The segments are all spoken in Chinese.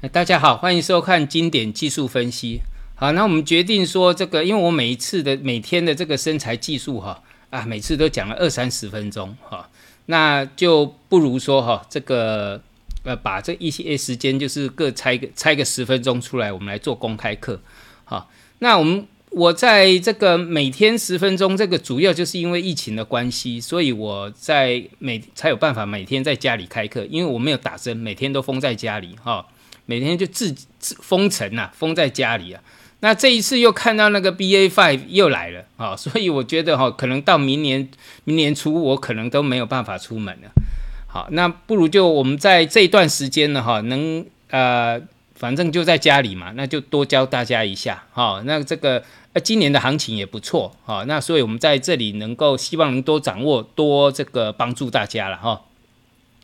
大家好，欢迎收看经典技术分析。好，那我们决定说这个，因为我每一次的每天的这个身材技术哈啊，每次都讲了二三十分钟哈，那就不如说哈这个呃把这一些时间就是各拆个拆个十分钟出来，我们来做公开课。好，那我们我在这个每天十分钟，这个主要就是因为疫情的关系，所以我在每才有办法每天在家里开课，因为我没有打针，每天都封在家里哈。每天就自自封城呐，封在家里啊。那这一次又看到那个 B A five 又来了啊，所以我觉得哈，可能到明年明年初我可能都没有办法出门了。好，那不如就我们在这一段时间呢哈，能呃，反正就在家里嘛，那就多教大家一下哈。那这个呃，今年的行情也不错哈，那所以我们在这里能够希望能多掌握，多这个帮助大家了哈。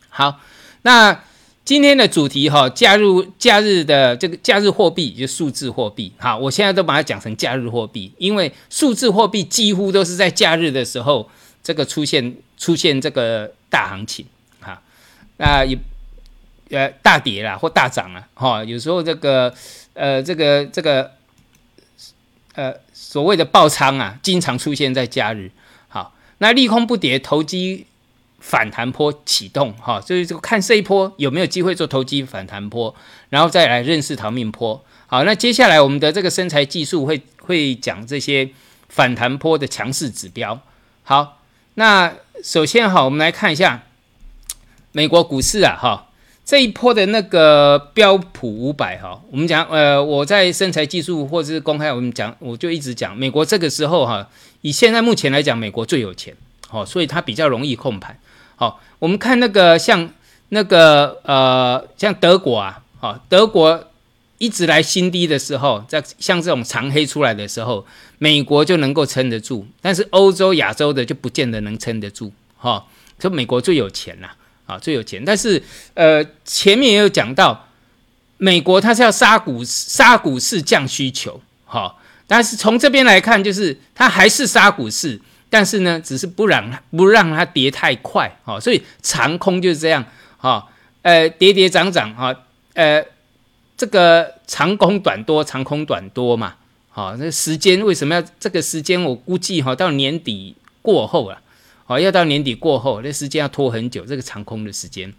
好，那。今天的主题哈，假日假日的这个假日货币就数字货币，好，我现在都把它讲成假日货币，因为数字货币几乎都是在假日的时候这个出现出现这个大行情，哈，那也呃大跌啦或大涨啦，哈，有时候这个呃这个这个呃所谓的爆仓啊，经常出现在假日，好，那利空不跌，投机。反弹波启动，哈，所以这个看这一波有没有机会做投机反弹波，然后再来认识逃命波。好，那接下来我们的这个身材技术会会讲这些反弹波的强势指标。好，那首先哈，我们来看一下美国股市啊，哈，这一波的那个标普五百哈，我们讲呃，我在身材技术或者是公开我们讲，我就一直讲美国这个时候哈，以现在目前来讲，美国最有钱，好，所以它比较容易控盘。好，我们看那个像那个呃，像德国啊，好，德国一直来新低的时候，在像这种长黑出来的时候，美国就能够撑得住，但是欧洲、亚洲的就不见得能撑得住，哈。就美国最有钱啦，啊，最有钱。但是呃，前面也有讲到，美国它是要杀股杀股市降需求，哈。但是从这边来看，就是它还是杀股市。但是呢，只是不让不让它跌太快，哦，所以长空就是这样，哈，呃，跌跌涨涨，哈，呃，这个长空短多，长空短多嘛，好，那时间为什么要这个时间？我估计哈，到年底过后了，好，要到年底过后，那时间要拖很久，这个长空的时间。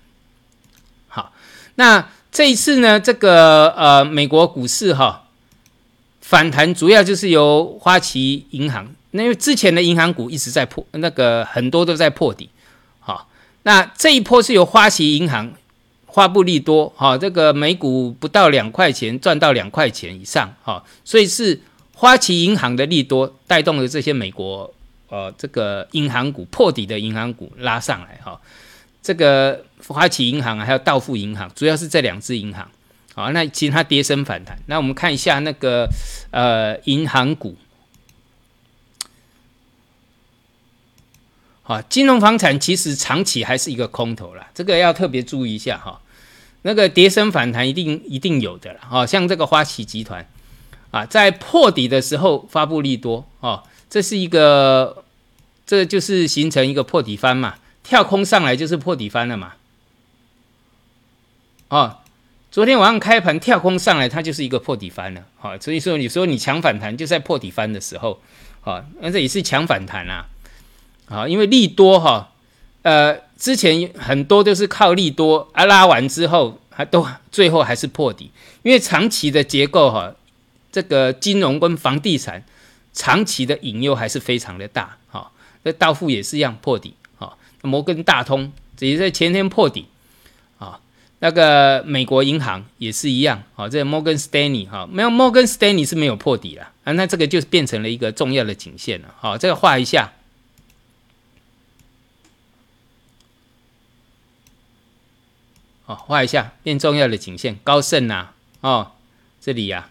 好，那这一次呢，这个呃，美国股市哈反弹，主要就是由花旗银行。那因为之前的银行股一直在破，那个很多都在破底，好，那这一波是由花旗银行、花布利多，哈，这个每股不到两块钱赚到两块钱以上，哈，所以是花旗银行的利多带动了这些美国呃这个银行股破底的银行股拉上来，哈，这个花旗银行还有道富银行，主要是这两只银行，好，那其他跌升反弹，那我们看一下那个呃银行股。好，金融房产其实长期还是一个空头啦，这个要特别注意一下哈。那个跌升反弹一定一定有的了，哈，像这个花旗集团啊，在破底的时候发布利多，哦，这是一个，这就是形成一个破底翻嘛，跳空上来就是破底翻了嘛。哦，昨天晚上开盘跳空上来，它就是一个破底翻了，好，所以说你说你强反弹就在破底翻的时候，好，那这也是强反弹啊。啊，因为利多哈，呃，之前很多都是靠利多啊拉完之后，还都最后还是破底，因为长期的结构哈，这个金融跟房地产长期的引诱还是非常的大哈。那道富也是一样破底哈，摩根大通也在前天破底啊，那个美国银行也是一样啊，这摩根斯丹利哈，没有摩根斯丹利是没有破底了啊，那这个就变成了一个重要的颈线了，好，这个画一下。哦，画一下变重要的颈线，高盛呐，哦，这里呀，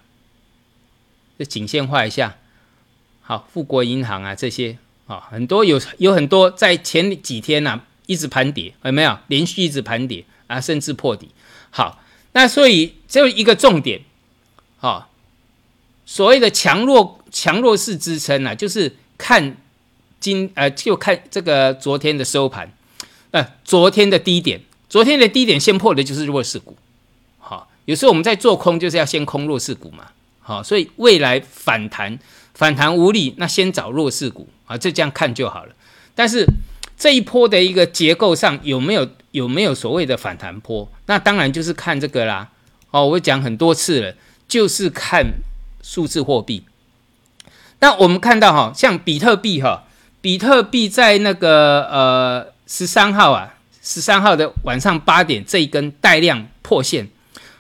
这颈线画一下。好，富国银行啊，这些啊，很多有有很多在前几天呐，一直盘跌，有没有？连续一直盘跌啊，甚至破底。好，那所以只有一个重点，哦，所谓的强弱强弱势支撑啊，就是看今呃，就看这个昨天的收盘，呃，昨天的低点。昨天的低点先破的就是弱势股，好，有时候我们在做空就是要先空弱势股嘛，好，所以未来反弹反弹无力，那先找弱势股啊，就这样看就好了。但是这一波的一个结构上有没有有没有所谓的反弹波？那当然就是看这个啦。哦，我讲很多次了，就是看数字货币。那我们看到哈，像比特币哈，比特币在那个呃十三号啊，十三号的晚上八点这一根带量破线，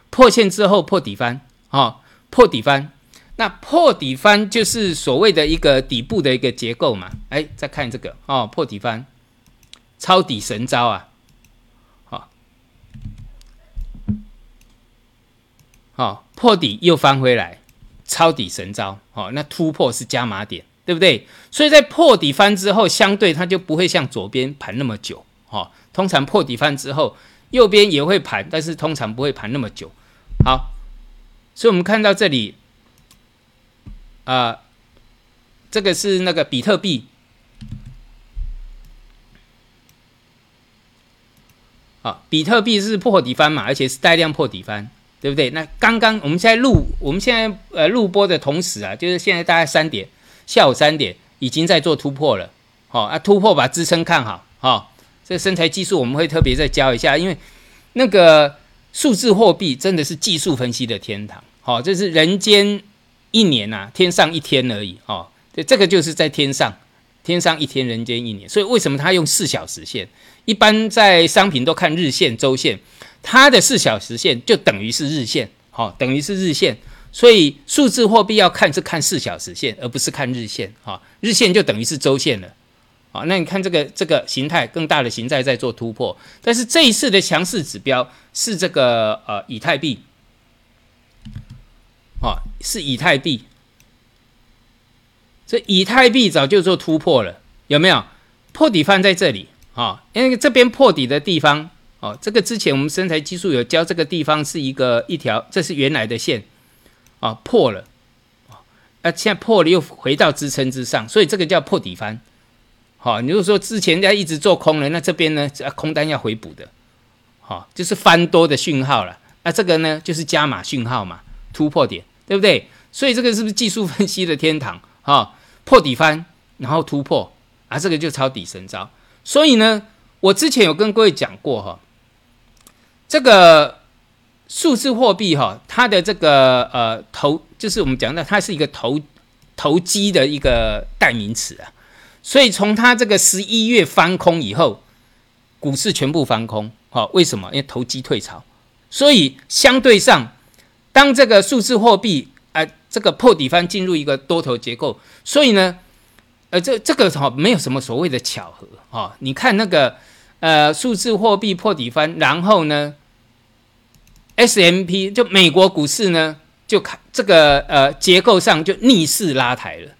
破线之后破底翻，哦，破底翻。那破底翻就是所谓的一个底部的一个结构嘛？哎，再看这个哦，破底翻，抄底神招啊！好，好，破底又翻回来，抄底神招。好，那突破是加码点，对不对？所以在破底翻之后，相对它就不会像左边盘那么久。哦，通常破底翻之后，右边也会盘，但是通常不会盘那么久。好，所以我们看到这里。啊，这个是那个比特币，啊，比特币是破底翻嘛，而且是带量破底翻，对不对？那刚刚我们现在录，我们现在呃录播的同时啊，就是现在大概三点，下午三点已经在做突破了，好啊，突破把支撑看好，好，这身材技术我们会特别再教一下，因为那个数字货币真的是技术分析的天堂，好，这是人间。一年呐，天上一天而已哦。对，这个就是在天上，天上一天，人间一年。所以为什么他用四小时线？一般在商品都看日线、周线，它的四小时线就等于是日线，好，等于是日线。所以数字货币要看是看四小时线，而不是看日线，哈，日线就等于是周线了，好，那你看这个这个形态更大的形态在做突破，但是这一次的强势指标是这个呃以太币。哦，是以太币，这以太币早就做突破了，有没有破底翻在这里？啊，因为这边破底的地方，哦，这个之前我们身材技术有教，这个地方是一个一条，这是原来的线，啊，破了，啊，现在破了又回到支撑之上，所以这个叫破底翻。好，你如果说之前在一直做空了，那这边呢，空单要回补的，好，就是翻多的讯号了，那这个呢，就是加码讯号嘛，突破点。对不对？所以这个是不是技术分析的天堂哈？破底翻，然后突破啊，这个就抄底神招。所以呢，我之前有跟各位讲过哈，这个数字货币哈，它的这个呃投，就是我们讲的，它是一个投投机的一个代名词啊。所以从它这个十一月翻空以后，股市全部翻空，好，为什么？因为投机退潮，所以相对上。当这个数字货币啊，这个破底翻进入一个多头结构，所以呢，呃，这这个哈没有什么所谓的巧合哈。你看那个呃数字货币破底翻，然后呢，S M P 就美国股市呢就看这个呃结构上就逆势拉抬了，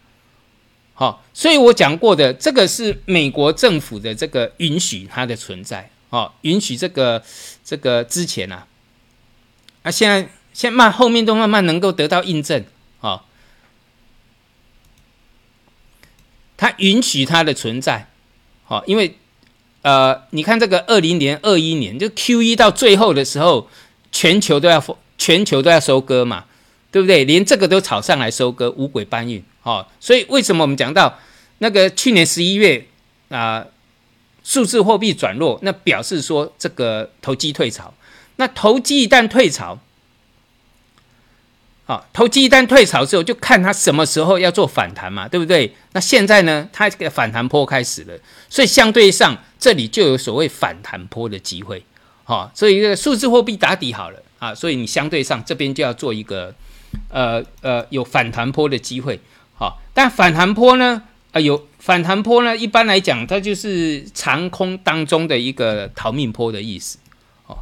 好，所以我讲过的这个是美国政府的这个允许它的存在，哦，允许这个这个之前啊，啊现在。先慢，后面都慢慢能够得到印证啊。它允许它的存在，好，因为呃，你看这个二零年、二一年，就 Q 一到最后的时候，全球都要全球都要收割嘛，对不对？连这个都炒上来收割，五鬼搬运，哦，所以为什么我们讲到那个去年十一月啊，数字货币转弱，那表示说这个投机退潮，那投机一旦退潮。好，投机一旦退潮之后，就看它什么时候要做反弹嘛，对不对？那现在呢，它这个反弹坡开始了，所以相对上这里就有所谓反弹坡的机会。好，所以一个数字货币打底好了啊，所以你相对上这边就要做一个呃呃有反弹坡的机会。好，但反弹坡呢，啊有反弹坡呢，一般来讲它就是长空当中的一个逃命坡的意思。哦，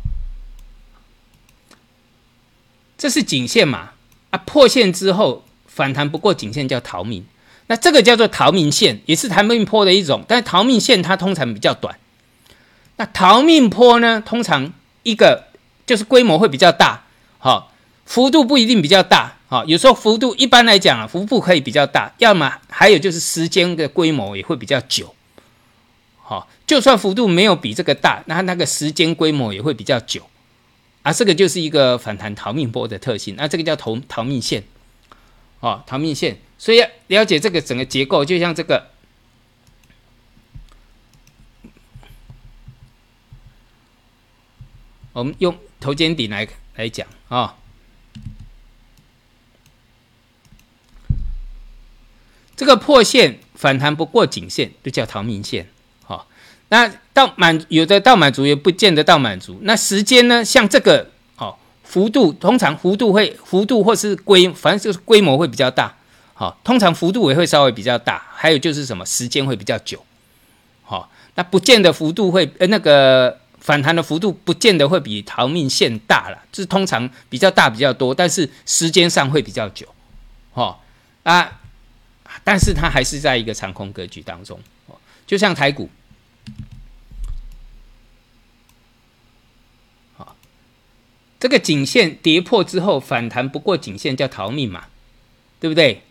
这是颈线嘛？啊，破线之后反弹不过颈线叫逃命，那这个叫做逃命线，也是逃命坡的一种。但是逃命线它通常比较短，那逃命坡呢，通常一个就是规模会比较大，好，幅度不一定比较大，好，有时候幅度一般来讲啊，幅度可以比较大，要么还有就是时间的规模也会比较久，好，就算幅度没有比这个大，那那个时间规模也会比较久，啊，这个就是一个反弹逃命波的特性，那这个叫逃逃命线，哦，逃命线。所以要了解这个整个结构，就像这个，我们用头肩顶来来讲啊，这个破线反弹不过颈线，就叫逃命线。好，那到满有的到满足也不见得到满足。那时间呢？像这个哦，幅度通常幅度会幅度或是规，反正就是规模会比较大。好，通常幅度也会稍微比较大，还有就是什么时间会比较久。好，那不见得幅度会呃那个反弹的幅度不见得会比逃命线大了，就是通常比较大比较多，但是时间上会比较久。好啊，但是它还是在一个长空格局当中哦。就像台股，好，这个颈线跌破之后反弹不过颈线叫逃命嘛，对不对？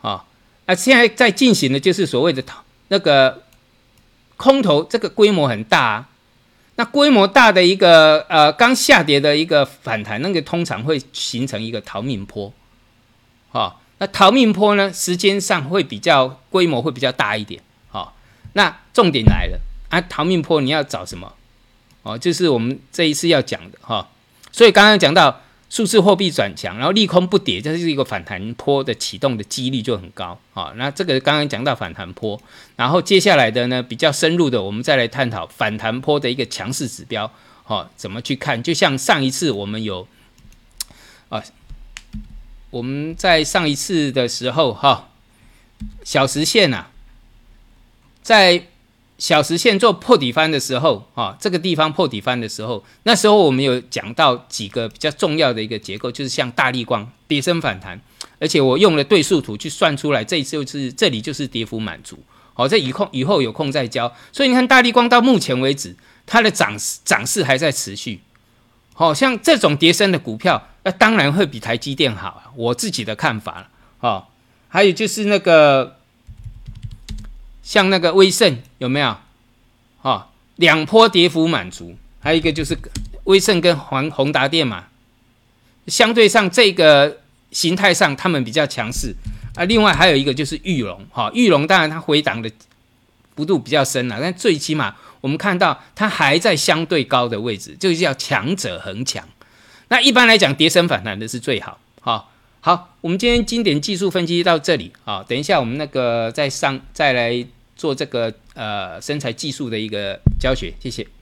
啊，啊，现在在进行的就是所谓的逃那个空头，这个规模很大。啊。那规模大的一个呃刚下跌的一个反弹，那个通常会形成一个逃命坡。啊，那逃命坡呢，时间上会比较规模会比较大一点。好，那重点来了啊，逃命坡你要找什么？哦，就是我们这一次要讲的哈。所以刚刚讲到。数字货币转强，然后利空不跌，这是一个反弹坡的启动的几率就很高啊。那这个刚刚讲到反弹坡，然后接下来的呢比较深入的，我们再来探讨反弹坡的一个强势指标，哈，怎么去看？就像上一次我们有啊，我们在上一次的时候哈，小时线呐，在。小时线做破底翻的时候，啊，这个地方破底翻的时候，那时候我们有讲到几个比较重要的一个结构，就是像大力光跌升反弹，而且我用了对数图去算出来，这一次就是这里就是跌幅满足，好，这以后以后有空再教。所以你看大力光到目前为止，它的涨涨势还在持续，好像这种跌升的股票，那当然会比台积电好啊，我自己的看法了，哦，还有就是那个。像那个威盛有没有？哦，两波跌幅满足，还有一个就是威盛跟宏宏达电嘛，相对上这个形态上他们比较强势啊。另外还有一个就是玉龙，哈，玉龙当然它回档的幅度比较深了，但最起码我们看到它还在相对高的位置，就叫强者恒强。那一般来讲，跌升反弹的是最好，好。好，我们今天经典技术分析到这里啊，等一下我们那个再上再来做这个呃身材技术的一个教学，谢谢。